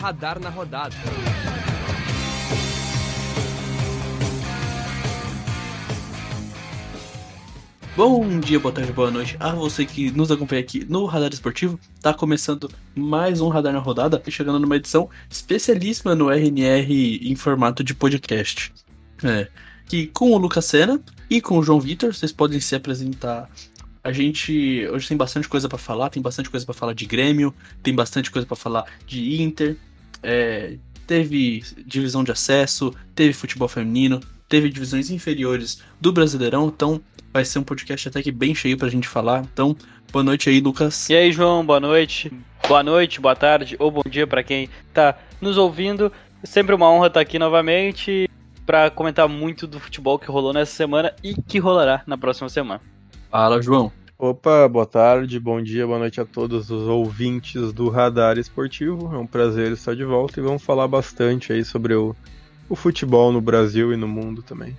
Radar na Rodada. Bom dia, boa tarde, boa noite a você que nos acompanha aqui no Radar Esportivo. Tá começando mais um Radar na Rodada chegando numa edição especialíssima no RNR em formato de podcast. É, que com o Lucas Senna e com o João Vitor, vocês podem se apresentar. A gente hoje tem bastante coisa para falar, tem bastante coisa para falar de Grêmio, tem bastante coisa para falar de Inter, é, teve divisão de acesso, teve futebol feminino, teve divisões inferiores do Brasileirão, então vai ser um podcast até que bem cheio pra gente falar. Então, boa noite aí, Lucas. E aí, João, boa noite. Boa noite, boa tarde ou bom dia para quem tá nos ouvindo. Sempre uma honra estar aqui novamente para comentar muito do futebol que rolou nessa semana e que rolará na próxima semana. Fala, João. Opa, boa tarde, bom dia, boa noite a todos os ouvintes do Radar Esportivo. É um prazer estar de volta e vamos falar bastante aí sobre o, o futebol no Brasil e no mundo também.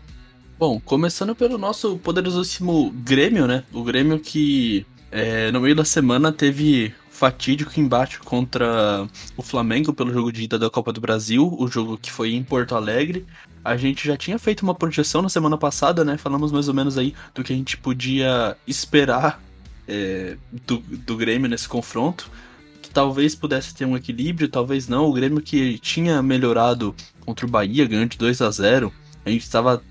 Bom, começando pelo nosso poderosíssimo Grêmio, né? O Grêmio que é, no meio da semana teve fatídico embate contra o Flamengo pelo jogo de ida da Copa do Brasil, o jogo que foi em Porto Alegre. A gente já tinha feito uma projeção na semana passada, né? Falamos mais ou menos aí do que a gente podia esperar é, do, do Grêmio nesse confronto. Que talvez pudesse ter um equilíbrio, talvez não. O Grêmio que tinha melhorado contra o Bahia, ganhando de 2 a 0 A gente estava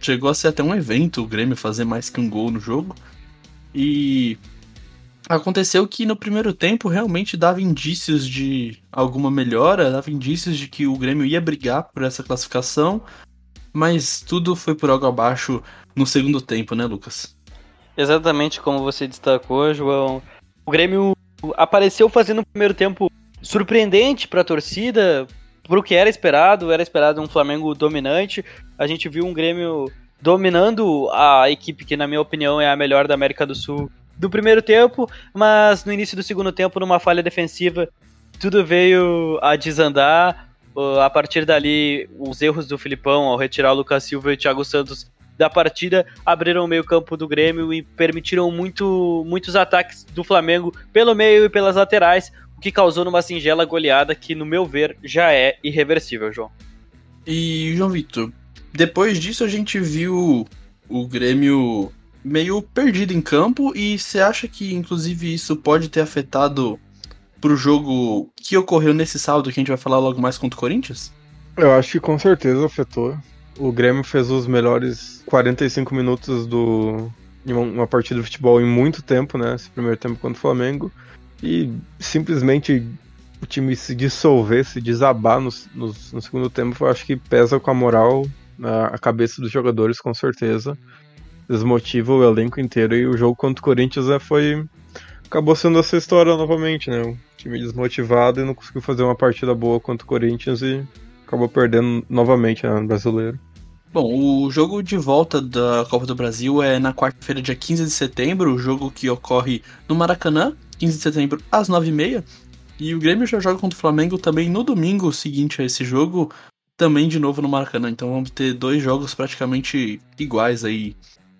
chegou a ser até um evento o Grêmio fazer mais que um gol no jogo. E aconteceu que no primeiro tempo realmente dava indícios de alguma melhora, dava indícios de que o Grêmio ia brigar por essa classificação, mas tudo foi por algo abaixo no segundo tempo, né, Lucas? Exatamente como você destacou, João. O Grêmio apareceu fazendo um primeiro tempo surpreendente para a torcida, pro que era esperado, era esperado um Flamengo dominante. A gente viu um Grêmio dominando a equipe que, na minha opinião, é a melhor da América do Sul do primeiro tempo, mas no início do segundo tempo, numa falha defensiva, tudo veio a desandar. A partir dali, os erros do Filipão ao retirar o Lucas Silva e o Thiago Santos da partida abriram o meio-campo do Grêmio e permitiram muito, muitos ataques do Flamengo pelo meio e pelas laterais, o que causou numa singela goleada que, no meu ver, já é irreversível, João. E, João Vitor, depois disso a gente viu o Grêmio meio perdido em campo e você acha que, inclusive, isso pode ter afetado pro jogo que ocorreu nesse sábado que a gente vai falar logo mais contra o Corinthians? Eu acho que com certeza afetou. O Grêmio fez os melhores 45 minutos do, uma partida de futebol em muito tempo, né? Esse primeiro tempo contra o Flamengo e simplesmente o time se dissolver, se desabar no, no, no segundo tempo, eu acho que pesa com a moral na a cabeça dos jogadores, com certeza. Desmotiva o elenco inteiro e o jogo contra o Corinthians é, foi. acabou sendo essa história novamente, né? O time desmotivado e não conseguiu fazer uma partida boa contra o Corinthians e acabou perdendo novamente né, no brasileiro. Bom, o jogo de volta da Copa do Brasil é na quarta-feira, dia 15 de setembro, o jogo que ocorre no Maracanã, 15 de setembro, às 9h30. E o Grêmio já joga contra o Flamengo também no domingo seguinte a esse jogo, também de novo no Maracanã. Então vamos ter dois jogos praticamente iguais aí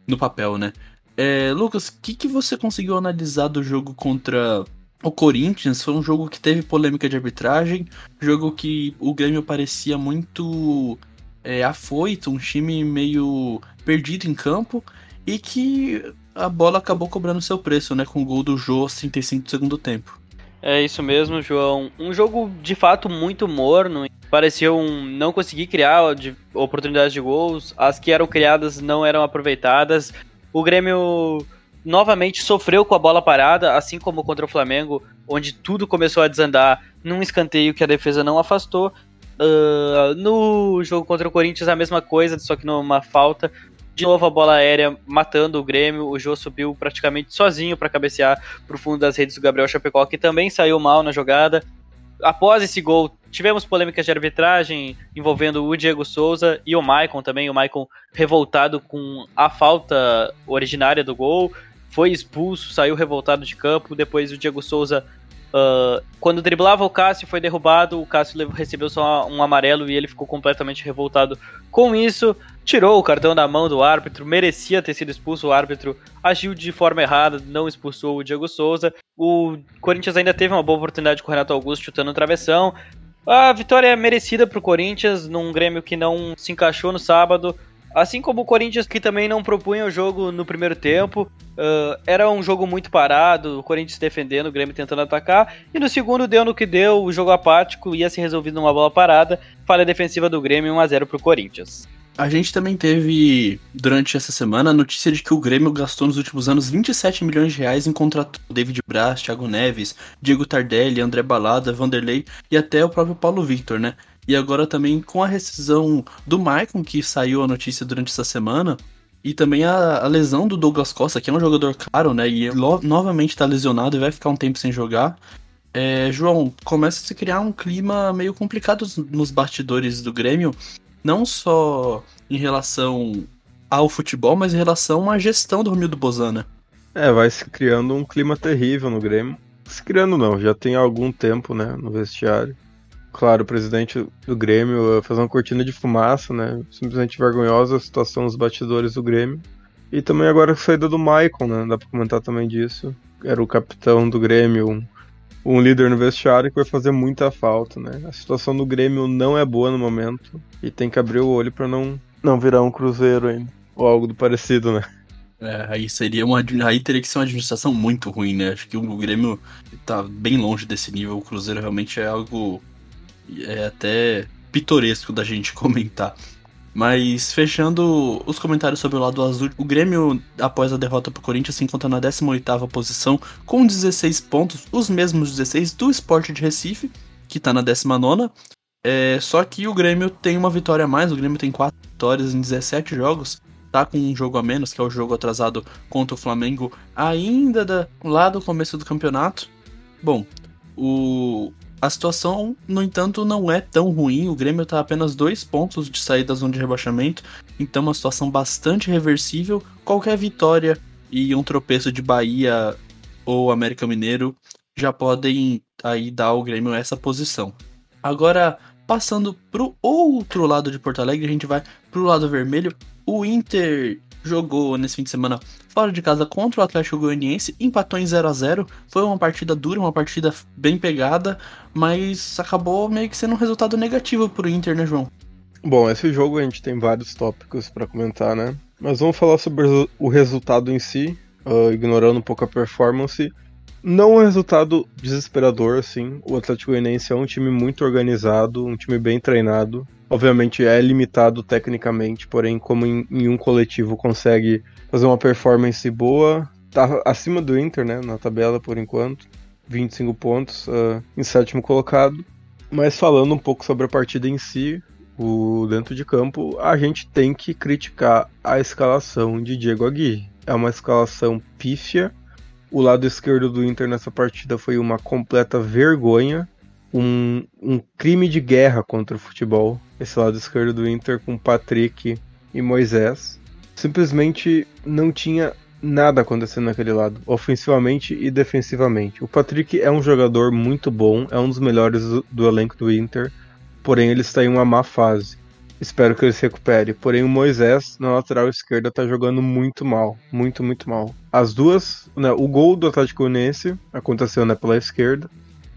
no papel, né? É, Lucas, o que, que você conseguiu analisar do jogo contra o Corinthians? Foi um jogo que teve polêmica de arbitragem, jogo que o Grêmio parecia muito é, afoito, um time meio perdido em campo e que a bola acabou cobrando seu preço, né? Com o gol do Jô aos 35 do segundo tempo. É isso mesmo, João. Um jogo de fato muito morno. Pareceu um não conseguir criar de oportunidades de gols. As que eram criadas não eram aproveitadas. O Grêmio novamente sofreu com a bola parada, assim como contra o Flamengo, onde tudo começou a desandar num escanteio que a defesa não afastou. Uh, no jogo contra o Corinthians, a mesma coisa, só que numa falta. De novo a bola aérea matando o Grêmio. O Jô subiu praticamente sozinho para cabecear para o fundo das redes do Gabriel Chapecó, que também saiu mal na jogada. Após esse gol, tivemos polêmicas de arbitragem envolvendo o Diego Souza e o Maicon também. O Maicon revoltado com a falta originária do gol. Foi expulso, saiu revoltado de campo. Depois o Diego Souza Uh, quando driblava o Cássio foi derrubado, o Cássio recebeu só um amarelo e ele ficou completamente revoltado com isso. Tirou o cartão da mão do árbitro, merecia ter sido expulso. O árbitro agiu de forma errada, não expulsou o Diego Souza. O Corinthians ainda teve uma boa oportunidade com o Renato Augusto chutando no travessão. A vitória é merecida pro Corinthians, num Grêmio que não se encaixou no sábado. Assim como o Corinthians, que também não propunha o jogo no primeiro tempo. Uh, era um jogo muito parado, o Corinthians defendendo, o Grêmio tentando atacar. E no segundo deu no que deu, o jogo apático ia se resolvido numa bola parada. Falha defensiva do Grêmio 1x0 pro Corinthians. A gente também teve, durante essa semana, a notícia de que o Grêmio gastou nos últimos anos 27 milhões de reais em contrato David Braz, Thiago Neves, Diego Tardelli, André Balada, Vanderlei e até o próprio Paulo Victor, né? E agora também com a rescisão do Maicon, que saiu a notícia durante essa semana, e também a, a lesão do Douglas Costa, que é um jogador caro, né? E novamente está lesionado e vai ficar um tempo sem jogar. É, João, começa a se criar um clima meio complicado nos bastidores do Grêmio, não só em relação ao futebol, mas em relação à gestão do Romildo Bozana. É, vai se criando um clima terrível no Grêmio. Se criando não, já tem algum tempo, né, no vestiário. Claro, o presidente do Grêmio faz uma cortina de fumaça, né, simplesmente vergonhosa a situação dos batidores do Grêmio. E também agora a saída do Maicon, né, dá pra comentar também disso. Era o capitão do Grêmio, um líder no vestiário que vai fazer muita falta, né? A situação do Grêmio não é boa no momento e tem que abrir o olho para não não virar um cruzeiro ainda ou algo do parecido, né? É, aí seria uma aí teria que ser uma administração muito ruim, né? Acho que o Grêmio tá bem longe desse nível. O Cruzeiro realmente é algo é até pitoresco da gente comentar. Mas fechando os comentários sobre o lado azul, o Grêmio, após a derrota para o Corinthians, se encontra na 18ª posição com 16 pontos, os mesmos 16 do Sport de Recife, que está na 19ª. É, só que o Grêmio tem uma vitória a mais, o Grêmio tem 4 vitórias em 17 jogos, tá com um jogo a menos, que é o jogo atrasado contra o Flamengo, ainda da, lá do começo do campeonato. Bom, o, a situação, no entanto, não é tão ruim. O Grêmio está apenas dois pontos de sair da zona de rebaixamento, então uma situação bastante reversível. Qualquer vitória e um tropeço de Bahia ou América Mineiro já podem aí dar ao Grêmio essa posição. Agora, passando para o outro lado de Porto Alegre, a gente vai para o lado vermelho. O Inter jogou nesse fim de semana fora de casa contra o Atlético Goianiense, empatou em 0 a 0 Foi uma partida dura, uma partida bem pegada, mas acabou meio que sendo um resultado negativo pro Inter, né, João? Bom, esse jogo a gente tem vários tópicos para comentar, né? Mas vamos falar sobre o resultado em si, uh, ignorando um pouco a performance. Não um resultado desesperador, assim. O Atlético Goianiense é um time muito organizado, um time bem treinado. Obviamente é limitado tecnicamente, porém, como em, em um coletivo consegue fazer uma performance boa. Tá acima do Inter, né, na tabela por enquanto. 25 pontos uh, em sétimo colocado. Mas falando um pouco sobre a partida em si, o dentro de campo, a gente tem que criticar a escalação de Diego Aguirre. É uma escalação pífia. O lado esquerdo do Inter nessa partida foi uma completa vergonha, um, um crime de guerra contra o futebol. Esse lado esquerdo do Inter com Patrick e Moisés simplesmente não tinha nada acontecendo naquele lado, ofensivamente e defensivamente. O Patrick é um jogador muito bom, é um dos melhores do, do elenco do Inter, porém ele está em uma má fase. Espero que ele se recupere. Porém, o Moisés, na lateral esquerda, está jogando muito mal. Muito, muito mal. As duas. Né, o gol do Atlético Unense aconteceu né, pela esquerda.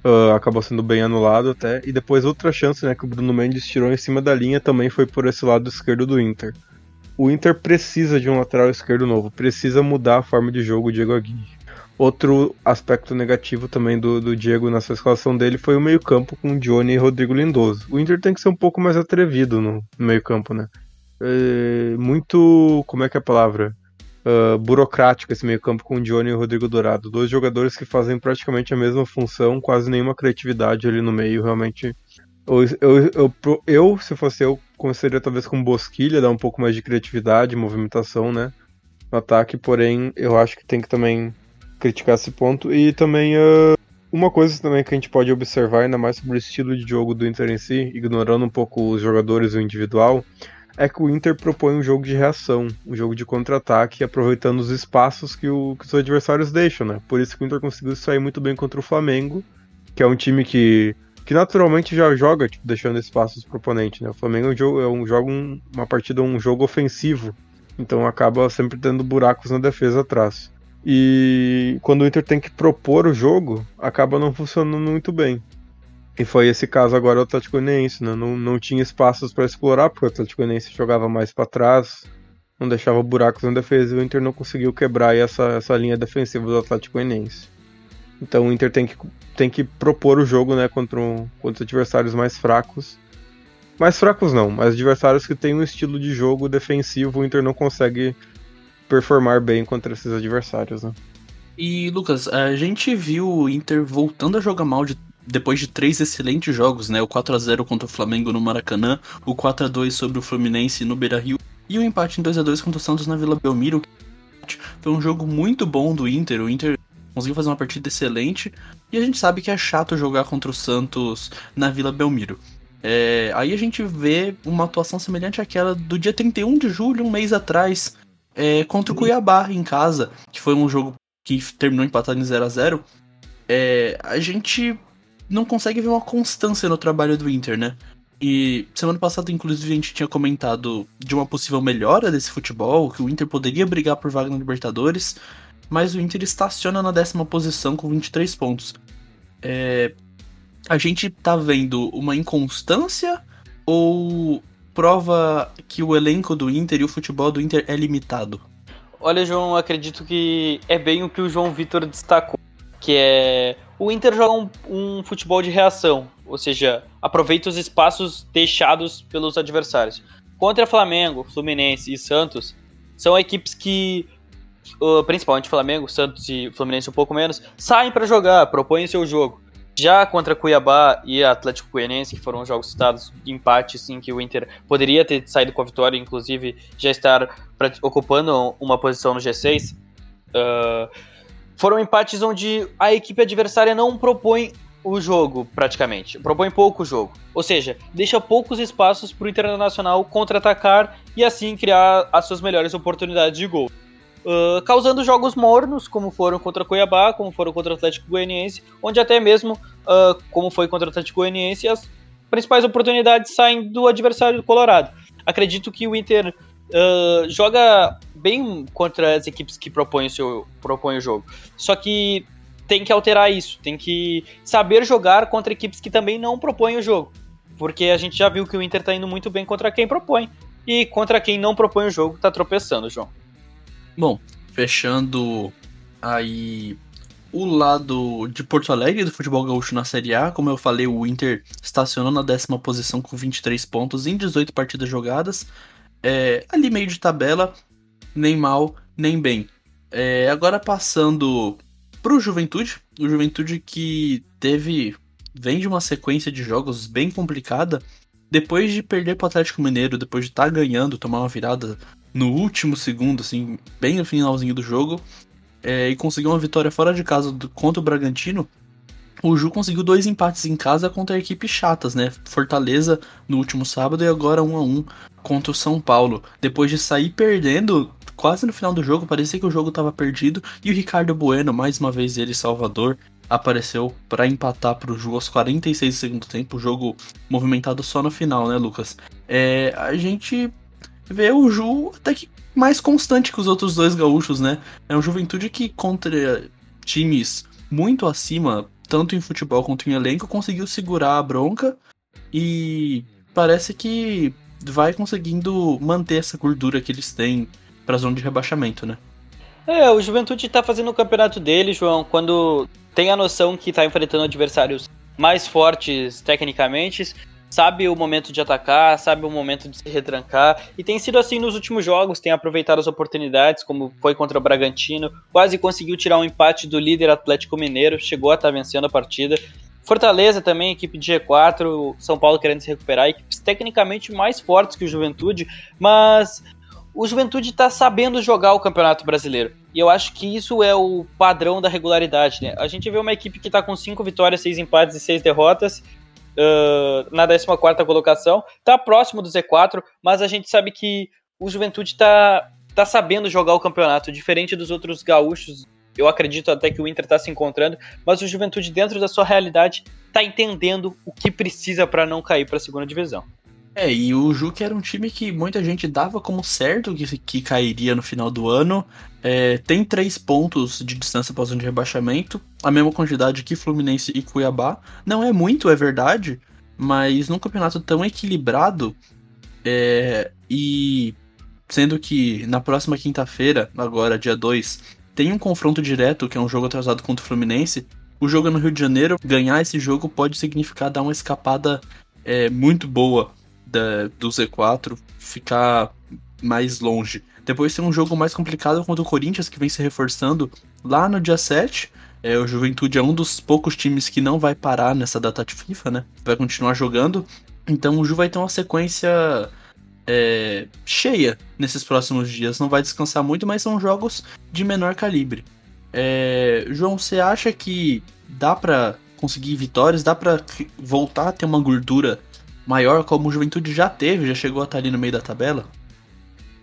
Uh, acabou sendo bem anulado até. E depois outra chance né, que o Bruno Mendes tirou em cima da linha também foi por esse lado esquerdo do Inter o Inter precisa de um lateral esquerdo novo, precisa mudar a forma de jogo do Diego Aguirre. Outro aspecto negativo também do, do Diego nessa escalação dele foi o meio-campo com Johnny e Rodrigo Lindoso. O Inter tem que ser um pouco mais atrevido no, no meio-campo, né? É, muito. Como é que é a palavra? Uh, burocrático esse meio-campo com Johnny e Rodrigo Dourado. Dois jogadores que fazem praticamente a mesma função, quase nenhuma criatividade ali no meio. Realmente eu, eu, eu, eu, se fosse eu, começaria talvez com Bosquilha, dar um pouco mais de criatividade, movimentação, né? No ataque, porém, eu acho que tem que também criticar esse ponto. E também, uh, uma coisa também que a gente pode observar, ainda mais sobre o estilo de jogo do Inter em si, ignorando um pouco os jogadores e o individual, é que o Inter propõe um jogo de reação, um jogo de contra-ataque, aproveitando os espaços que, o, que os adversários deixam, né? Por isso que o Inter conseguiu sair muito bem contra o Flamengo, que é um time que que naturalmente já joga, tipo, deixando espaços pro oponente, né? O Flamengo é um jogo, é um jogo uma partida, um jogo ofensivo, então acaba sempre tendo buracos na defesa atrás. E quando o Inter tem que propor o jogo, acaba não funcionando muito bem. E foi esse caso agora o Atlético Goianiense, né? Não, não tinha espaços para explorar, porque o Atlético Goianiense jogava mais para trás, não deixava buracos na defesa e o Inter não conseguiu quebrar essa, essa linha defensiva do Atlético Goianiense. Então o Inter tem que, tem que propor o jogo né, contra, um, contra adversários mais fracos. Mais fracos não, mas adversários que têm um estilo de jogo defensivo, o Inter não consegue performar bem contra esses adversários. Né? E Lucas, a gente viu o Inter voltando a jogar mal de depois de três excelentes jogos, né? O 4 a 0 contra o Flamengo no Maracanã, o 4 a 2 sobre o Fluminense no Beira-Rio e o empate em 2 a 2 contra o Santos na Vila Belmiro. Foi um jogo muito bom do Inter. O Inter conseguiu fazer uma partida excelente e a gente sabe que é chato jogar contra o Santos na Vila Belmiro. É, aí a gente vê uma atuação semelhante àquela do dia 31 de julho, um mês atrás, é, contra o Cuiabá em casa, que foi um jogo que terminou empatado em 0 a 0 é, A gente não consegue ver uma constância no trabalho do Inter, né? E semana passada, inclusive, a gente tinha comentado de uma possível melhora desse futebol, que o Inter poderia brigar por vaga na Libertadores, mas o Inter estaciona na décima posição com 23 pontos. É... A gente tá vendo uma inconstância ou prova que o elenco do Inter e o futebol do Inter é limitado? Olha, João, acredito que é bem o que o João Vitor destacou, que é o Inter joga um, um, futebol de reação, ou seja, aproveita os espaços deixados pelos adversários. Contra Flamengo, Fluminense e Santos, são equipes que, principalmente Flamengo, Santos e Fluminense um pouco menos, saem para jogar, propõem seu jogo. Já contra Cuiabá e Atlético Goianiense, que foram jogos citados de empate, sim, que o Inter poderia ter saído com a vitória, inclusive já estar ocupando uma posição no G6. Uh, foram empates onde a equipe adversária não propõe o jogo, praticamente. Propõe pouco o jogo. Ou seja, deixa poucos espaços para o Internacional contra-atacar e assim criar as suas melhores oportunidades de gol. Uh, causando jogos mornos, como foram contra Cuiabá, como foram contra o Atlético Goianiense, onde até mesmo, uh, como foi contra o Atlético Goianiense, as principais oportunidades saem do adversário do Colorado. Acredito que o Inter uh, joga bem contra as equipes que propõem o, seu, propõem o jogo. Só que tem que alterar isso, tem que saber jogar contra equipes que também não propõem o jogo. Porque a gente já viu que o Inter tá indo muito bem contra quem propõe. E contra quem não propõe o jogo, tá tropeçando, João. Bom, fechando aí o lado de Porto Alegre do futebol gaúcho na Série A, como eu falei, o Inter estacionou na décima posição com 23 pontos em 18 partidas jogadas é, ali meio de tabela, nem mal, nem bem. É, agora passando pro Juventude, o Juventude que teve vem de uma sequência de jogos bem complicada. Depois de perder pro Atlético Mineiro, depois de estar tá ganhando, tomar uma virada no último segundo, assim, bem no finalzinho do jogo, é, e conseguir uma vitória fora de casa do, contra o Bragantino, o Ju conseguiu dois empates em casa contra equipes chatas, né? Fortaleza no último sábado e agora um a um contra o São Paulo. Depois de sair perdendo quase no final do jogo, parecia que o jogo estava perdido e o Ricardo Bueno, mais uma vez ele Salvador, apareceu para empatar para o Ju aos 46 do segundo tempo, jogo movimentado só no final, né, Lucas? É, a gente vê o Ju até que mais constante que os outros dois gaúchos, né? É um Juventude que contra times muito acima tanto em futebol quanto em elenco, conseguiu segurar a bronca e parece que vai conseguindo manter essa gordura que eles têm pra zona de rebaixamento, né? É, o Juventude tá fazendo o campeonato dele, João, quando tem a noção que tá enfrentando adversários mais fortes tecnicamente, sabe o momento de atacar, sabe o momento de se retrancar, e tem sido assim nos últimos jogos, tem aproveitado as oportunidades, como foi contra o Bragantino, quase conseguiu tirar um empate do líder Atlético Mineiro, chegou a estar tá vencendo a partida. Fortaleza também, equipe de G4, São Paulo querendo se recuperar, equipes tecnicamente mais fortes que o Juventude, mas o Juventude está sabendo jogar o Campeonato Brasileiro. E eu acho que isso é o padrão da regularidade, né? A gente vê uma equipe que está com 5 vitórias, 6 empates e 6 derrotas, na 14 colocação, está próximo do Z4, mas a gente sabe que o Juventude está tá sabendo jogar o campeonato, diferente dos outros gaúchos. Eu acredito até que o Inter está se encontrando, mas o Juventude, dentro da sua realidade, está entendendo o que precisa para não cair para a segunda divisão. É, e o Juque era um time que muita gente dava como certo que, que cairia no final do ano. É, tem três pontos de distância para zona de rebaixamento, a mesma quantidade que Fluminense e Cuiabá. Não é muito, é verdade, mas num campeonato tão equilibrado, é, e sendo que na próxima quinta-feira, agora dia 2, tem um confronto direto, que é um jogo atrasado contra o Fluminense. O jogo é no Rio de Janeiro, ganhar esse jogo pode significar dar uma escapada é, muito boa da, do Z4 ficar mais longe. Depois tem um jogo mais complicado contra o Corinthians, que vem se reforçando lá no dia 7. É, o Juventude é um dos poucos times que não vai parar nessa data de FIFA, né? Vai continuar jogando. Então o Ju vai ter uma sequência é, cheia nesses próximos dias. Não vai descansar muito, mas são jogos de menor calibre. É, João, você acha que dá para conseguir vitórias? Dá para voltar a ter uma gordura maior, como o Juventude já teve, já chegou a estar ali no meio da tabela?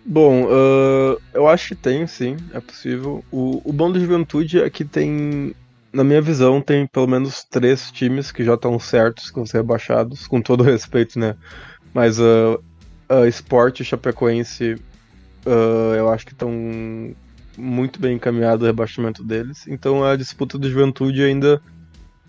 Bom, uh, eu acho que tem, sim, é possível. O, o bom do Juventude é que tem, na minha visão, tem pelo menos três times que já estão certos com ser rebaixados, com todo respeito, né? Mas uh, uh, Sport e Chapecoense, uh, eu acho que estão muito bem encaminhados o rebaixamento deles. Então a disputa do Juventude ainda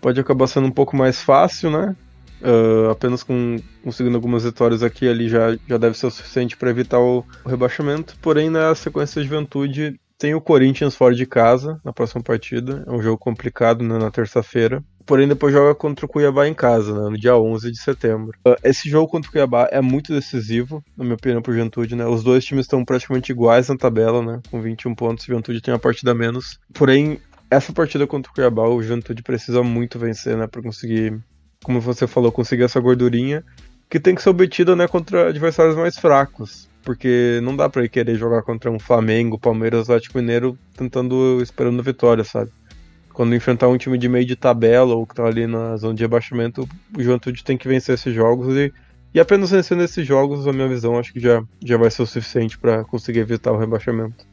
pode acabar sendo um pouco mais fácil, né? Uh, apenas com conseguindo algumas vitórias aqui ali já, já deve ser o suficiente para evitar o, o, rebaixamento. Porém, na sequência de juventude, tem o Corinthians fora de casa na próxima partida. É um jogo complicado né, na terça-feira. Porém, depois joga contra o Cuiabá em casa, né, no dia 11 de setembro. Uh, esse jogo contra o Cuiabá é muito decisivo, na minha opinião, para Juventude. Né? Os dois times estão praticamente iguais na tabela, né, com 21 pontos. Juventude tem uma partida menos. Porém, essa partida contra o Cuiabá, o Juventude precisa muito vencer né, para conseguir como você falou, conseguir essa gordurinha que tem que ser obtida né, contra adversários mais fracos. Porque não dá ir querer jogar contra um Flamengo, Palmeiras, Atlético Mineiro tentando, esperando vitória, sabe? Quando enfrentar um time de meio de tabela ou que tá ali na zona de rebaixamento, o Juventude tem que vencer esses jogos e, e apenas vencendo esses jogos, a minha visão, acho que já, já vai ser o suficiente para conseguir evitar o rebaixamento.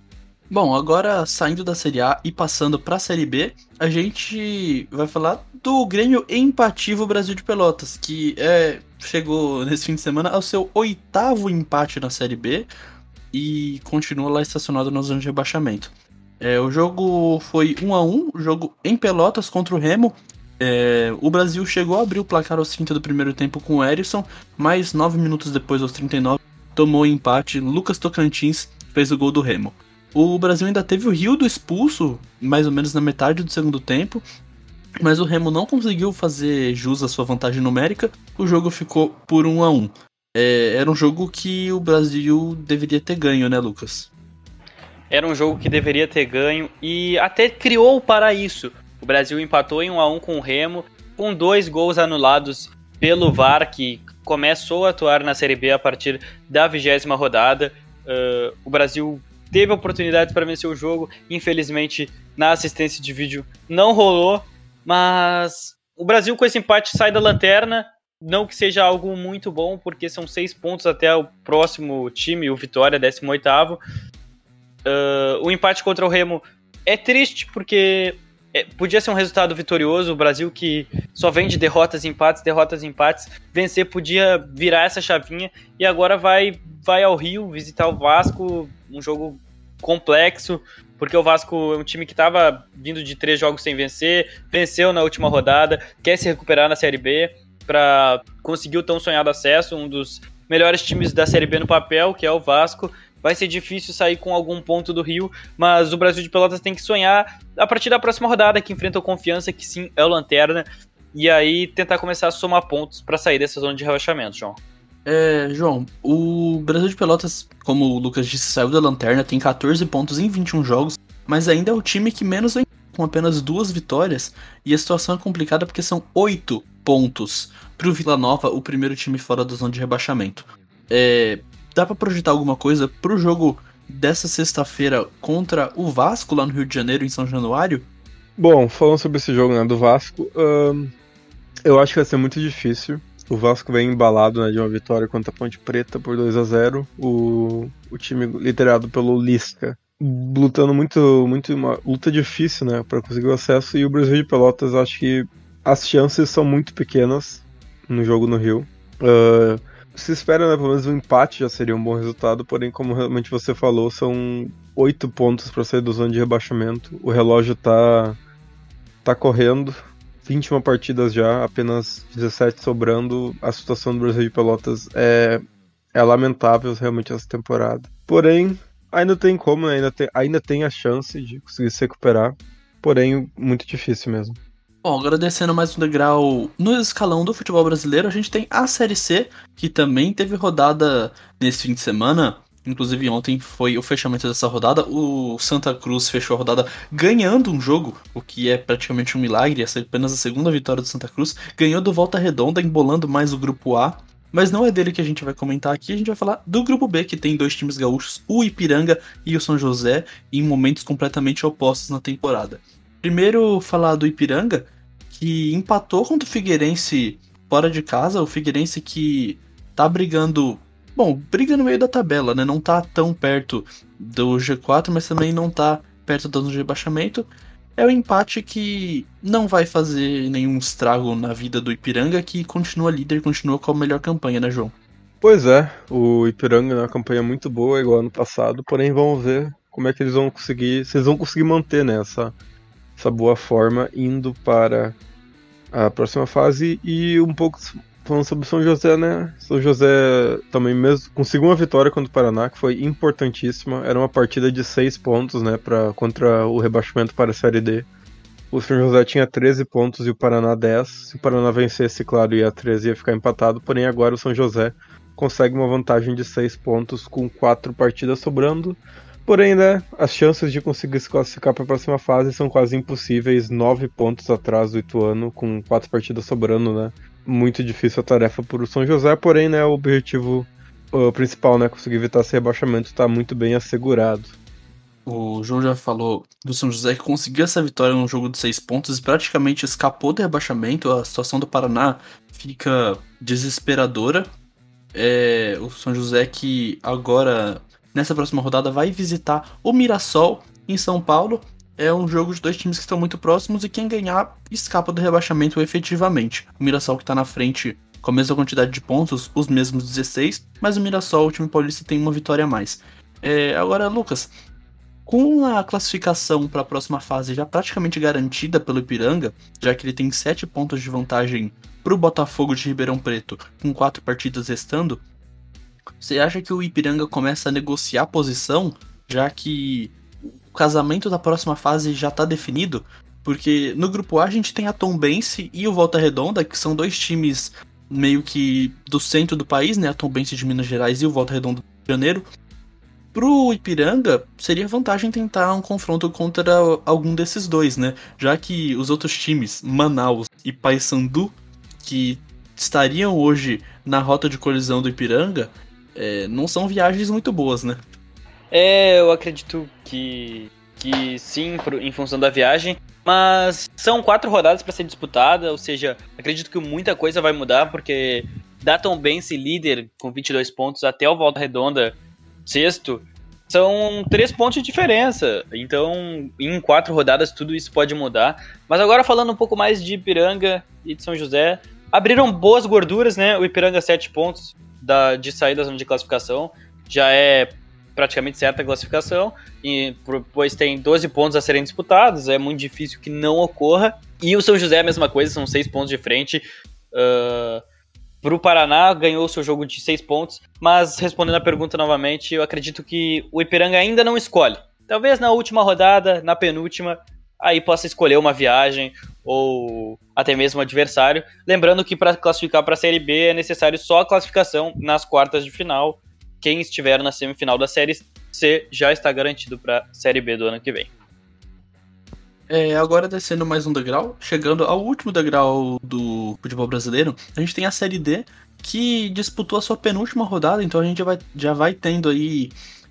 Bom, agora saindo da Série A e passando para a Série B, a gente vai falar do Grêmio Empativo Brasil de Pelotas, que é, chegou nesse fim de semana ao seu oitavo empate na Série B e continua lá estacionado na zona de rebaixamento. É, o jogo foi 1 a 1 o jogo em Pelotas contra o Remo. É, o Brasil chegou a abrir o placar aos 30 do primeiro tempo com o Erisson, mas 9 minutos depois, aos 39, tomou o empate. Lucas Tocantins fez o gol do Remo. O Brasil ainda teve o Rio do expulso, mais ou menos na metade do segundo tempo, mas o Remo não conseguiu fazer jus à sua vantagem numérica. O jogo ficou por 1 a 1 é, Era um jogo que o Brasil deveria ter ganho, né, Lucas? Era um jogo que deveria ter ganho e até criou para isso. O Brasil empatou em 1 a 1 com o Remo, com dois gols anulados pelo VAR, que começou a atuar na Série B a partir da vigésima rodada. Uh, o Brasil teve oportunidades para vencer o jogo, infelizmente na assistência de vídeo não rolou, mas o Brasil com esse empate sai da lanterna, não que seja algo muito bom, porque são seis pontos até o próximo time, o Vitória, 18 uh, O empate contra o Remo é triste, porque é, podia ser um resultado vitorioso. O Brasil que só vem de derrotas empates, derrotas empates, vencer podia virar essa chavinha. E agora vai vai ao Rio visitar o Vasco, um jogo complexo, porque o Vasco é um time que estava vindo de três jogos sem vencer, venceu na última rodada, quer se recuperar na Série B para conseguir o tão sonhado acesso, um dos melhores times da Série B no papel, que é o Vasco. Vai ser difícil sair com algum ponto do Rio, mas o Brasil de Pelotas tem que sonhar a partir da próxima rodada, que enfrenta o Confiança, que sim é o Lanterna, e aí tentar começar a somar pontos para sair dessa zona de rebaixamento, João. É, João, o Brasil de Pelotas, como o Lucas disse, saiu da lanterna, tem 14 pontos em 21 jogos, mas ainda é o time que menos vem com apenas duas vitórias, e a situação é complicada porque são 8 pontos pro Vila Nova, o primeiro time fora da zona de rebaixamento. É, dá para projetar alguma coisa pro jogo dessa sexta-feira contra o Vasco lá no Rio de Janeiro, em São Januário? Bom, falando sobre esse jogo né, do Vasco, eu acho que vai ser muito difícil. O Vasco vem embalado né, de uma vitória contra a Ponte Preta por 2 a 0 o, o time liderado pelo Lisca lutando muito, muito uma luta difícil, né, para conseguir o acesso. E o Brasil de Pelotas, acho que as chances são muito pequenas no jogo no Rio. Uh, se espera, né? Pelo menos um empate já seria um bom resultado, porém, como realmente você falou, são oito pontos para sair do zona de rebaixamento. O relógio tá, tá correndo. 21 partidas já, apenas 17 sobrando. A situação do Brasil de Pelotas é, é lamentável realmente essa temporada. Porém, ainda tem como, né? ainda, tem, ainda tem a chance de conseguir se recuperar. Porém, muito difícil mesmo. Bom, agradecendo mais um degrau no escalão do futebol brasileiro, a gente tem a Série C, que também teve rodada nesse fim de semana. Inclusive ontem foi o fechamento dessa rodada. O Santa Cruz fechou a rodada ganhando um jogo, o que é praticamente um milagre. Essa é apenas a segunda vitória do Santa Cruz. Ganhou do Volta Redonda, embolando mais o grupo A. Mas não é dele que a gente vai comentar aqui, a gente vai falar do grupo B, que tem dois times gaúchos, o Ipiranga e o São José, em momentos completamente opostos na temporada. Primeiro, falar do Ipiranga, que empatou contra o Figueirense fora de casa. O Figueirense que tá brigando. Bom, briga no meio da tabela, né? Não tá tão perto do G4, mas também não tá perto do rebaixamento. É o um empate que não vai fazer nenhum estrago na vida do Ipiranga, que continua líder, continua com a melhor campanha, né, João? Pois é, o Ipiranga é uma campanha muito boa, igual ano passado, porém vamos ver como é que eles vão conseguir, se eles vão conseguir manter né, essa, essa boa forma indo para a próxima fase e um pouco falando sobre São José, né? São José também mesmo conseguiu uma vitória contra o Paraná que foi importantíssima. Era uma partida de seis pontos, né, para contra o rebaixamento para a Série D. O São José tinha 13 pontos e o Paraná 10. Se o Paraná vencesse, claro, ia 13 ia ficar empatado. Porém, agora o São José consegue uma vantagem de 6 pontos com quatro partidas sobrando. Porém, né, as chances de conseguir se classificar para a próxima fase são quase impossíveis, nove pontos atrás do Ituano, com quatro partidas sobrando, né? Muito difícil a tarefa para o São José, porém, né, o objetivo o principal, né, conseguir evitar esse rebaixamento está muito bem assegurado. O João já falou do São José que conseguiu essa vitória num jogo de seis pontos e praticamente escapou do rebaixamento. A situação do Paraná fica desesperadora. É, o São José que agora nessa próxima rodada vai visitar o Mirassol em São Paulo. É um jogo de dois times que estão muito próximos e quem ganhar escapa do rebaixamento efetivamente. O Mirassol que está na frente com a mesma quantidade de pontos, os mesmos 16, mas o Mirassol, o time paulista, tem uma vitória a mais. É, agora, Lucas, com a classificação para a próxima fase já praticamente garantida pelo Ipiranga, já que ele tem 7 pontos de vantagem para o Botafogo de Ribeirão Preto, com 4 partidas restando, você acha que o Ipiranga começa a negociar posição, já que o casamento da próxima fase já está definido? Porque no grupo A a gente tem a Tombense e o Volta Redonda, que são dois times meio que do centro do país, né? A Tombense de Minas Gerais e o Volta Redonda do Rio de Janeiro. Pro Ipiranga, seria vantagem tentar um confronto contra algum desses dois, né? Já que os outros times, Manaus e Paysandu, que estariam hoje na rota de colisão do Ipiranga, é, não são viagens muito boas, né? É, eu acredito que, que sim, em função da viagem. Mas são quatro rodadas para ser disputada, ou seja, acredito que muita coisa vai mudar, porque da Tom Bense líder com 22 pontos até o Volta Redonda sexto, são três pontos de diferença. Então, em quatro rodadas, tudo isso pode mudar. Mas agora falando um pouco mais de Ipiranga e de São José, abriram boas gorduras, né? O Ipiranga 7 pontos, da, de sair da zona de classificação. Já é praticamente certa classificação, e depois tem 12 pontos a serem disputados, é muito difícil que não ocorra. E o São José é a mesma coisa, são 6 pontos de frente. Uh, para o Paraná, ganhou seu jogo de 6 pontos, mas respondendo a pergunta novamente, eu acredito que o Ipiranga ainda não escolhe. Talvez na última rodada, na penúltima, aí possa escolher uma viagem ou até mesmo um adversário. Lembrando que para classificar para a Série B é necessário só a classificação nas quartas de final. Quem estiver na semifinal da Série C já está garantido para a Série B do ano que vem. É, agora descendo mais um degrau, chegando ao último degrau do futebol brasileiro, a gente tem a Série D que disputou a sua penúltima rodada, então a gente já vai, já vai tendo aí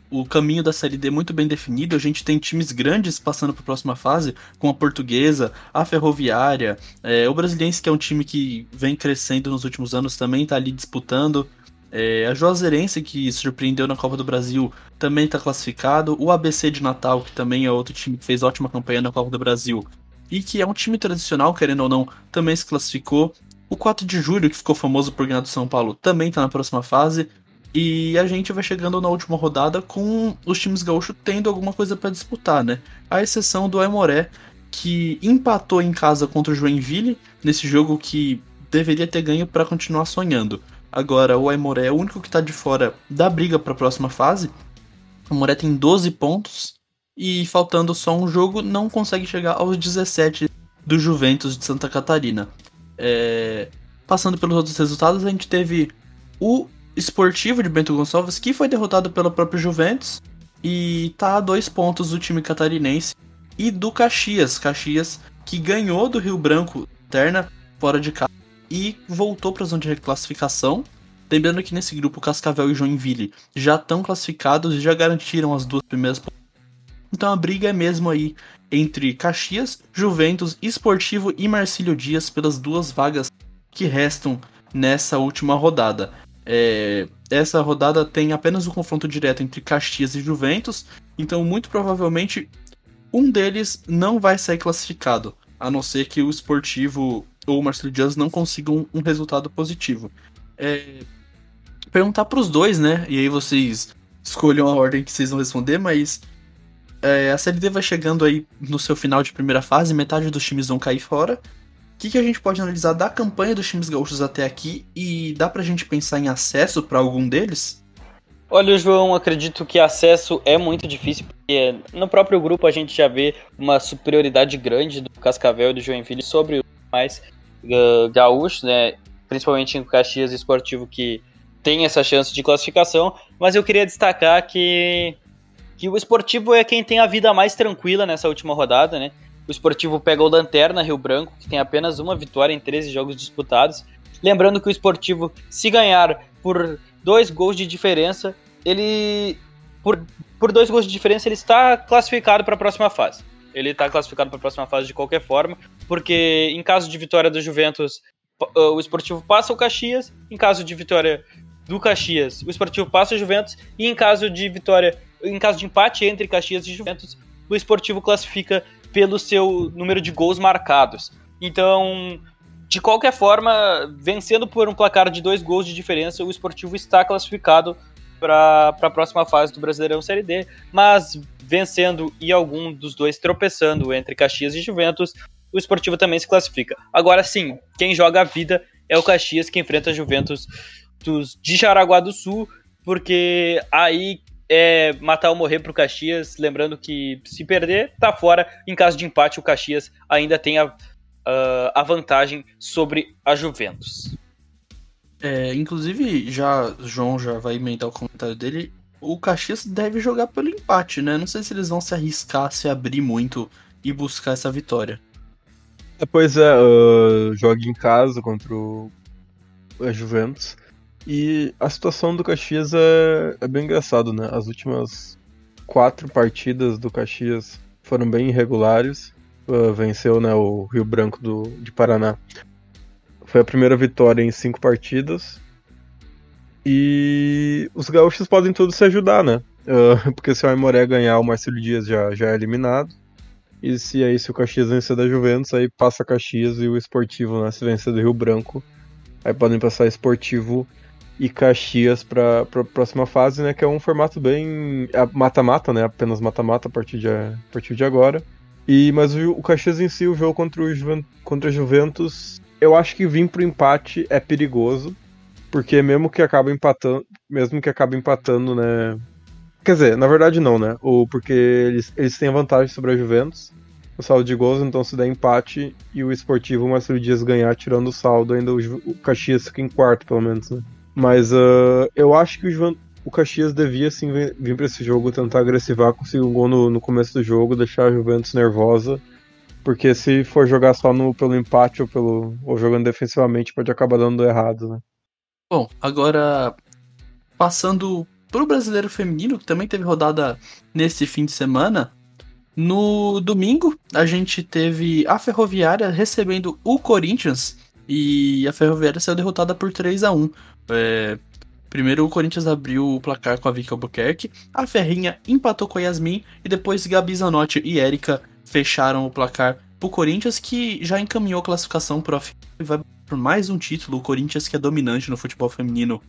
o caminho da Série D muito bem definido. A gente tem times grandes passando para a próxima fase, com a Portuguesa, a Ferroviária, é, o Brasiliense, que é um time que vem crescendo nos últimos anos, também está ali disputando. É, a Juazeirense, que surpreendeu na Copa do Brasil, também está classificado. O ABC de Natal, que também é outro time que fez ótima campanha na Copa do Brasil e que é um time tradicional, querendo ou não, também se classificou. O 4 de julho, que ficou famoso por ganhar do São Paulo, também tá na próxima fase. E a gente vai chegando na última rodada com os times gaúchos tendo alguma coisa para disputar, né? A exceção do Aimoré, que empatou em casa contra o Joinville, nesse jogo que deveria ter ganho para continuar sonhando. Agora, o Aimoré é o único que tá de fora da briga para a próxima fase. O Aimoré tem 12 pontos e faltando só um jogo, não consegue chegar aos 17 do Juventus de Santa Catarina. É... Passando pelos outros resultados, a gente teve o Esportivo de Bento Gonçalves, que foi derrotado pelo próprio Juventus e tá a dois pontos do time catarinense e do Caxias. Caxias que ganhou do Rio Branco Terna fora de casa e voltou para a zona de reclassificação. Lembrando que nesse grupo Cascavel e Joinville já estão classificados e já garantiram as duas primeiras Então a briga é mesmo aí entre Caxias, Juventus, Esportivo e Marcílio Dias pelas duas vagas que restam nessa última rodada. É, essa rodada tem apenas o um confronto direto entre Caxias e Juventus, então muito provavelmente um deles não vai sair classificado, a não ser que o Esportivo ou o Marcelo Dias não consigam um resultado positivo. É, perguntar para os dois, né? E aí vocês escolham a ordem que vocês vão responder, mas é, a Série D vai chegando aí no seu final de primeira fase, metade dos times vão cair fora que, que a gente pode analisar da campanha dos times gaúchos até aqui e dá pra gente pensar em acesso para algum deles? Olha, João, acredito que acesso é muito difícil, porque no próprio grupo a gente já vê uma superioridade grande do Cascavel e do Joinville sobre os mais gaúchos, né? Principalmente em Caxias Esportivo, que tem essa chance de classificação. Mas eu queria destacar que, que o esportivo é quem tem a vida mais tranquila nessa última rodada, né? O Esportivo pega o Lanterna Rio Branco, que tem apenas uma vitória em 13 jogos disputados. Lembrando que o Esportivo, se ganhar por dois gols de diferença, ele. Por, por dois gols de diferença, ele está classificado para a próxima fase. Ele está classificado para a próxima fase de qualquer forma, porque em caso de vitória do Juventus, o Esportivo passa o Caxias, em caso de vitória do Caxias, o Esportivo passa o Juventus, e em caso de vitória, em caso de empate entre Caxias e Juventus, o Esportivo classifica pelo seu número de gols marcados. Então, de qualquer forma, vencendo por um placar de dois gols de diferença, o esportivo está classificado para a próxima fase do Brasileirão Série D, mas vencendo e algum dos dois tropeçando entre Caxias e Juventus, o esportivo também se classifica. Agora sim, quem joga a vida é o Caxias que enfrenta a Juventus dos, de Jaraguá do Sul, porque aí é matar ou morrer pro Caxias. Lembrando que se perder, tá fora. Em caso de empate, o Caxias ainda tem a, uh, a vantagem sobre a Juventus. É, inclusive, já João já vai emendar o comentário dele. O Caxias deve jogar pelo empate, né? Não sei se eles vão se arriscar, se abrir muito e buscar essa vitória. É, pois é, uh, joga em casa contra o a Juventus. E a situação do Caxias é, é bem engraçado, né? As últimas quatro partidas do Caxias foram bem irregulares. Uh, venceu né, o Rio Branco do, de Paraná. Foi a primeira vitória em cinco partidas. E os gaúchos podem todos se ajudar, né? Uh, porque se o Aimoré ganhar, o Marcelo Dias já, já é eliminado. E se aí se o Caxias vencer da Juventus, aí passa Caxias e o Esportivo, né? Se vencer do Rio Branco, aí podem passar Esportivo e Caxias para a próxima fase, né? Que é um formato bem mata-mata, né? Apenas mata-mata a partir de, a partir de agora. E mas o, o Caxias em si, o jogo contra o Juventus, contra Juventus, eu acho que vir pro empate é perigoso, porque mesmo que acabe empatando, mesmo que acabe empatando, né? Quer dizer, na verdade não, né? Ou porque eles, eles têm a vantagem sobre a Juventus, o saldo de gols, então se der empate e o Esportivo Marcelo Dias ganhar tirando o saldo, ainda o, o Caxias fica em quarto, pelo menos, né? Mas uh, eu acho que o, o Caxias devia sim vir para esse jogo, tentar agressivar, conseguir um gol no, no, começo do jogo, deixar a Juventus nervosa. Porque se for jogar só no, pelo empate ou, pelo, ou jogando defensivamente, pode acabar dando errado, né? Bom, agora passando pro brasileiro feminino, que também teve rodada nesse fim de semana. No domingo, a gente teve a Ferroviária recebendo o Corinthians e a Ferroviária saiu derrotada por 3 a 1 é, primeiro o Corinthians abriu o placar com a Vicky Albuquerque, a Ferrinha empatou com a Yasmin e depois Gabi Zanotti e Erika fecharam o placar pro Corinthians que já encaminhou a classificação pro e vai por mais um título, o Corinthians que é dominante no futebol feminino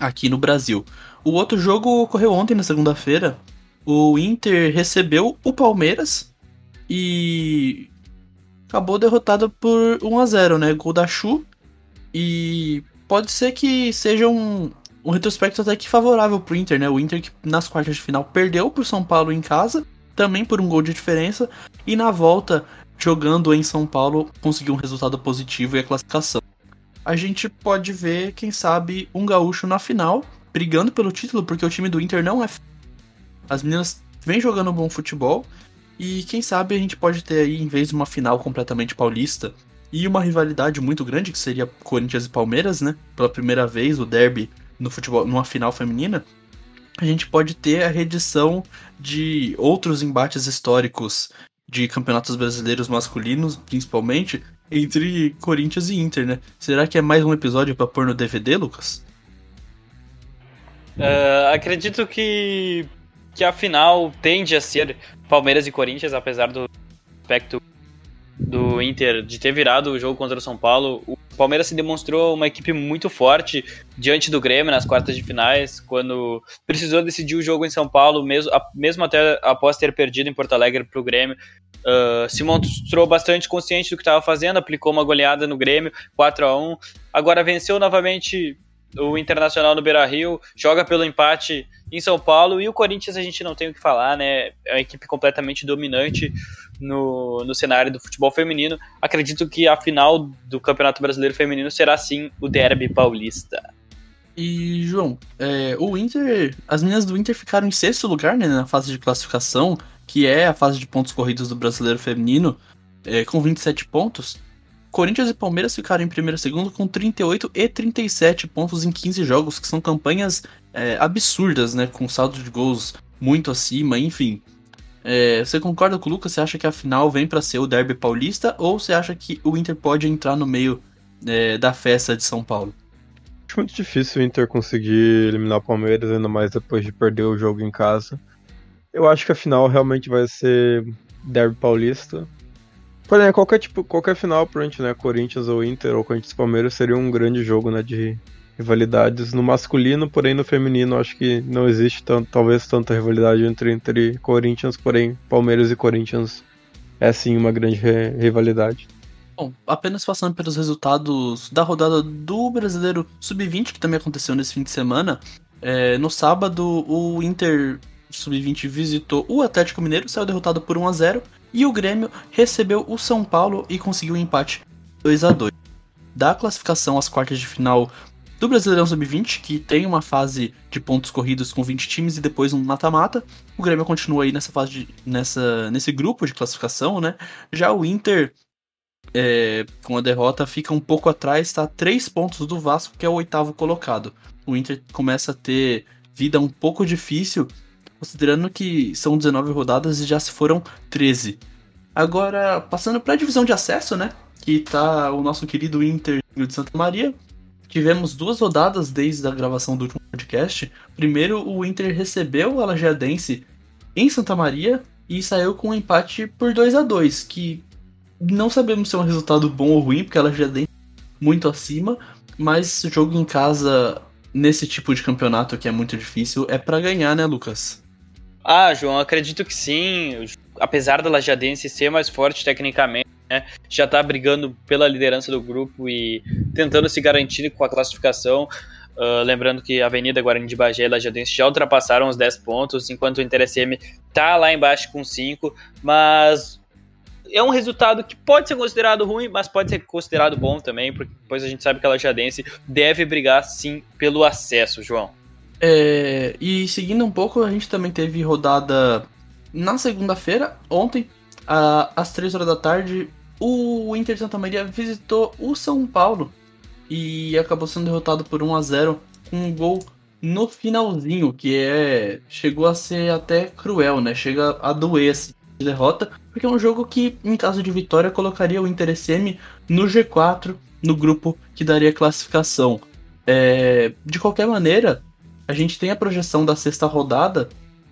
aqui no Brasil. O outro jogo ocorreu ontem, na segunda-feira. O Inter recebeu o Palmeiras e acabou derrotado por 1 a 0 né? Gol da Chu. E pode ser que seja um, um retrospecto até que favorável pro Inter, né? O Inter que nas quartas de final perdeu pro São Paulo em casa, também por um gol de diferença, e na volta, jogando em São Paulo, conseguiu um resultado positivo e a classificação. A gente pode ver, quem sabe, um gaúcho na final, brigando pelo título, porque o time do Inter não é. As meninas vêm jogando bom futebol, e quem sabe a gente pode ter aí, em vez de uma final completamente paulista, e uma rivalidade muito grande, que seria Corinthians e Palmeiras, né? Pela primeira vez, o derby no futebol, numa final feminina, a gente pode ter a reedição de outros embates históricos de campeonatos brasileiros masculinos, principalmente, entre Corinthians e Inter, né? Será que é mais um episódio para pôr no DVD, Lucas? Uh, acredito que, que a final tende a ser Palmeiras e Corinthians, apesar do aspecto do Inter de ter virado o jogo contra o São Paulo. O Palmeiras se demonstrou uma equipe muito forte diante do Grêmio nas quartas de finais, quando precisou decidir o jogo em São Paulo, mesmo, mesmo até após ter perdido em Porto Alegre para o Grêmio. Uh, se mostrou bastante consciente do que estava fazendo, aplicou uma goleada no Grêmio, 4 a 1 Agora venceu novamente o Internacional no Beira Rio, joga pelo empate em São Paulo e o Corinthians a gente não tem o que falar, né? É uma equipe completamente dominante no, no cenário do futebol feminino. Acredito que a final do Campeonato Brasileiro Feminino será sim o Derby Paulista. E, João, é, o Inter. As meninas do Inter ficaram em sexto lugar né, na fase de classificação, que é a fase de pontos corridos do brasileiro feminino, é, com 27 pontos. Corinthians e Palmeiras ficaram em primeiro e segundo com 38 e 37 pontos em 15 jogos, que são campanhas é, absurdas, né? Com saldo de gols muito acima, enfim. É, você concorda com o Lucas? Você acha que a final vem para ser o derby paulista ou você acha que o Inter pode entrar no meio é, da festa de São Paulo? Acho muito difícil o Inter conseguir eliminar o Palmeiras, ainda mais depois de perder o jogo em casa. Eu acho que a final realmente vai ser derby paulista. Porém, qualquer tipo, qualquer final pra gente, né, Corinthians ou Inter ou Corinthians Palmeiras seria um grande jogo, né, de rivalidades no masculino, porém no feminino acho que não existe tanto, talvez tanta rivalidade entre entre Corinthians, porém Palmeiras e Corinthians é sim uma grande rivalidade. Bom, apenas passando pelos resultados da rodada do Brasileiro Sub-20, que também aconteceu nesse fim de semana. É, no sábado, o Inter Sub-20 visitou o Atlético Mineiro, saiu derrotado por 1 a 0 e o Grêmio recebeu o São Paulo e conseguiu um empate 2 a 2 Da classificação às quartas de final do Brasileirão Sub-20, que tem uma fase de pontos corridos com 20 times e depois um mata-mata. O Grêmio continua aí nessa fase de, nessa, nesse grupo de classificação, né? Já o Inter, é, com a derrota, fica um pouco atrás, está a 3 pontos do Vasco, que é o oitavo colocado. O Inter começa a ter vida um pouco difícil considerando que são 19 rodadas e já se foram 13. Agora, passando para a divisão de acesso, né? Que tá o nosso querido Inter de Santa Maria. Tivemos duas rodadas desde a gravação do último podcast. Primeiro, o Inter recebeu a Lajeadense em Santa Maria e saiu com um empate por 2 a 2 que não sabemos se é um resultado bom ou ruim, porque a Lajeadense muito acima, mas jogo em casa nesse tipo de campeonato que é muito difícil é para ganhar, né, Lucas? Ah, João, acredito que sim. Apesar da Lajadense ser mais forte tecnicamente, né, já está brigando pela liderança do grupo e tentando se garantir com a classificação. Uh, lembrando que Avenida Guarani de Bagé e Lajadense já ultrapassaram os 10 pontos, enquanto o Inter SM está lá embaixo com 5, mas é um resultado que pode ser considerado ruim, mas pode ser considerado bom também, porque depois a gente sabe que a Lajadense deve brigar sim pelo acesso, João. É, e seguindo um pouco, a gente também teve rodada na segunda-feira, ontem, às 3 horas da tarde, o Inter de Santa Maria visitou o São Paulo e acabou sendo derrotado por 1 a 0 com um gol no finalzinho, que é chegou a ser até cruel, né? Chega a doer essa derrota, porque é um jogo que, em caso de vitória, colocaria o Inter SM no G4, no grupo que daria classificação. É, de qualquer maneira, a gente tem a projeção da sexta rodada,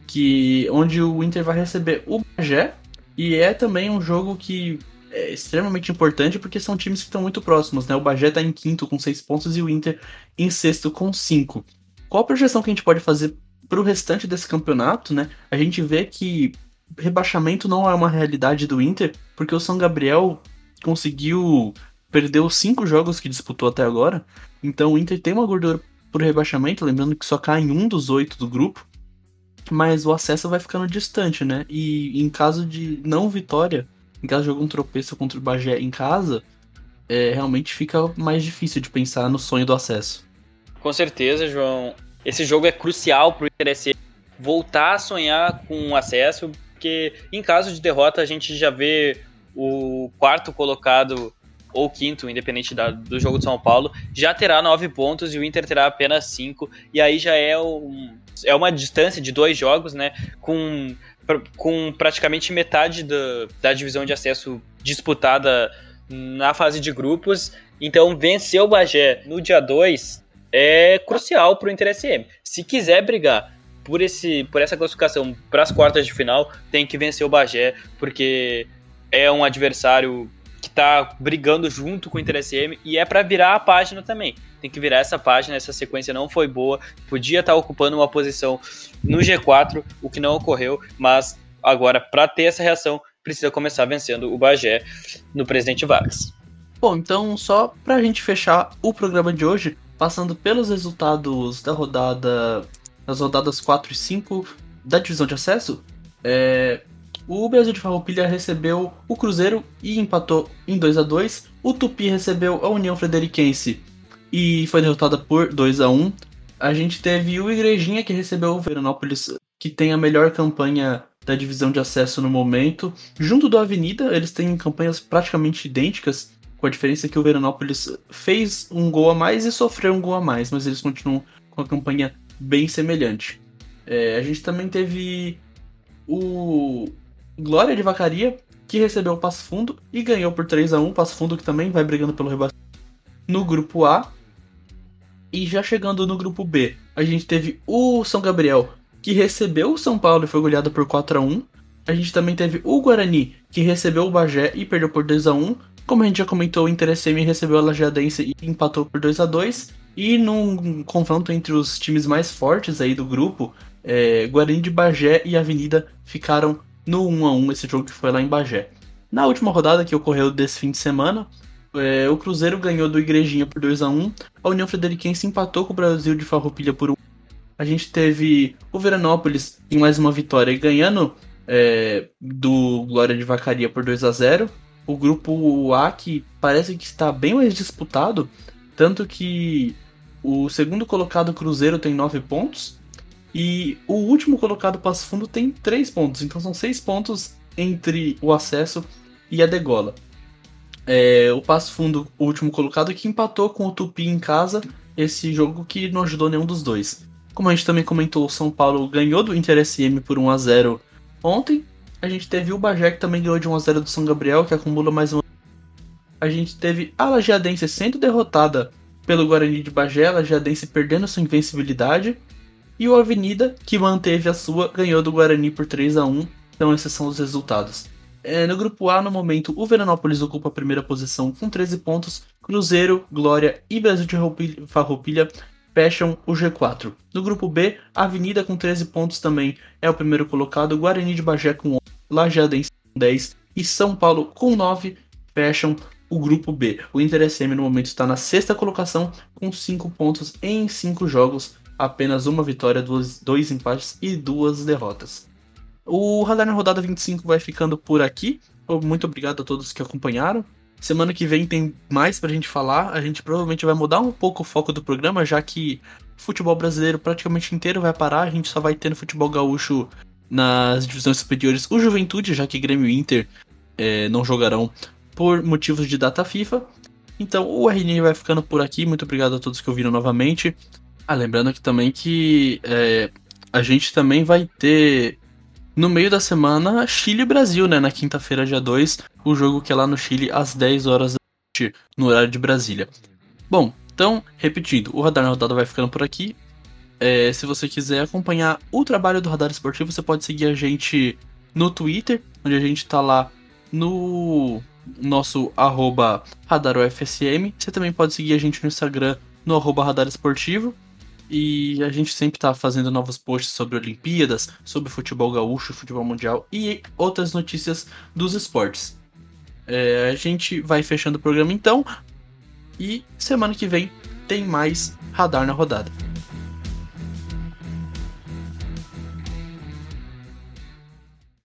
que onde o Inter vai receber o Bagé, e é também um jogo que é extremamente importante porque são times que estão muito próximos, né? O Bagé tá em quinto com seis pontos e o Inter em sexto com cinco. Qual a projeção que a gente pode fazer para o restante desse campeonato, né? A gente vê que rebaixamento não é uma realidade do Inter, porque o São Gabriel conseguiu perder os cinco jogos que disputou até agora. Então o Inter tem uma gordura por rebaixamento, lembrando que só cai em um dos oito do grupo. Mas o acesso vai ficando distante, né? E em caso de não vitória, em caso de algum tropeço contra o Bagé em casa, é, realmente fica mais difícil de pensar no sonho do acesso. Com certeza, João. Esse jogo é crucial para o voltar a sonhar com o acesso, porque em caso de derrota a gente já vê o quarto colocado ou quinto, independente da, do jogo de São Paulo, já terá nove pontos e o Inter terá apenas cinco, e aí já é, um, é uma distância de dois jogos, né? Com, com praticamente metade da, da divisão de acesso disputada na fase de grupos. Então, vencer o Bagé no dia 2 é crucial para o Inter SM. Se quiser brigar por, esse, por essa classificação para as quartas de final, tem que vencer o Bagé, porque é um adversário está brigando junto com o Inter SM e é para virar a página também. Tem que virar essa página, essa sequência não foi boa, podia estar tá ocupando uma posição no G4, o que não ocorreu, mas agora para ter essa reação precisa começar vencendo o Bagé no Presidente Vargas. Bom, então só para a gente fechar o programa de hoje, passando pelos resultados da rodada, das rodadas 4 e 5 da divisão de acesso, é, o Brasil de Farroupilha recebeu o Cruzeiro e empatou em 2 a 2 O Tupi recebeu a União Frederiquense e foi derrotada por 2 a 1 A gente teve o Igrejinha que recebeu o Veranópolis, que tem a melhor campanha da divisão de acesso no momento. Junto do Avenida, eles têm campanhas praticamente idênticas, com a diferença que o Veranópolis fez um gol a mais e sofreu um gol a mais, mas eles continuam com a campanha bem semelhante. É, a gente também teve o Glória de Vacaria, que recebeu o Passo Fundo e ganhou por 3 a 1 Passo Fundo que também vai brigando pelo rebaixamento no grupo A. E já chegando no grupo B, a gente teve o São Gabriel, que recebeu o São Paulo e foi goleado por 4 a 1 A gente também teve o Guarani, que recebeu o Bagé e perdeu por 2 a 1 como a gente já comentou, o Inter SM recebeu a Lajeadense e empatou por 2 a 2 E num confronto entre os times mais fortes aí do grupo, é, Guarani de Bagé e Avenida ficaram no 1 a 1 esse jogo que foi lá em Bagé. Na última rodada que ocorreu desse fim de semana, é, o Cruzeiro ganhou do Igrejinha por 2 a 1 a União Frederiquense empatou com o Brasil de Farroupilha por 1 A gente teve o Veranópolis em mais uma vitória ganhando é, do Glória de Vacaria por 2 a 0 o grupo A que parece que está bem mais disputado, tanto que o segundo colocado Cruzeiro tem 9 pontos e o último colocado Passo Fundo tem 3 pontos, então são 6 pontos entre o acesso e a degola. É, o Passo Fundo, o último colocado, que empatou com o Tupi em casa, esse jogo que não ajudou nenhum dos dois. Como a gente também comentou, o São Paulo ganhou do Inter SM por 1 a 0 ontem, a gente teve o Bagé que também ganhou de 1x0 do São Gabriel, que acumula mais um. A gente teve a Lajeadense sendo derrotada pelo Guarani de Bagé, a Lajeadense perdendo sua invencibilidade. E o Avenida, que manteve a sua, ganhou do Guarani por 3 a 1 Então esses são os resultados. É, no grupo A, no momento, o Veranópolis ocupa a primeira posição com 13 pontos. Cruzeiro, Glória e Brasil de Farroupilha fecham o G4. No grupo B, Avenida com 13 pontos também é o primeiro colocado, Guarani de Bagé com 11, Lajeadense com 10 e São Paulo com 9 fecham o grupo B. O Inter SM no momento está na sexta colocação com 5 pontos em 5 jogos, apenas uma vitória, dois, dois empates e duas derrotas. O Radar na rodada 25 vai ficando por aqui. Muito obrigado a todos que acompanharam. Semana que vem tem mais pra gente falar. A gente provavelmente vai mudar um pouco o foco do programa, já que futebol brasileiro praticamente inteiro vai parar. A gente só vai ter no futebol gaúcho nas divisões superiores o Juventude, já que Grêmio e Inter é, não jogarão por motivos de data FIFA. Então o RN vai ficando por aqui. Muito obrigado a todos que ouviram novamente. Ah, lembrando aqui também que é, a gente também vai ter no meio da semana, Chile e Brasil, né? Na quinta-feira, dia 2, o jogo que é lá no Chile às 10 horas da noite, no horário de Brasília. Bom, então, repetindo, o Radar na Rodada vai ficando por aqui. É, se você quiser acompanhar o trabalho do Radar Esportivo, você pode seguir a gente no Twitter, onde a gente tá lá no nosso arroba radarofsm. Você também pode seguir a gente no Instagram no arroba radar esportivo. E a gente sempre tá fazendo novos posts sobre Olimpíadas, sobre futebol gaúcho, futebol mundial e outras notícias dos esportes. É, a gente vai fechando o programa então. E semana que vem tem mais Radar na Rodada.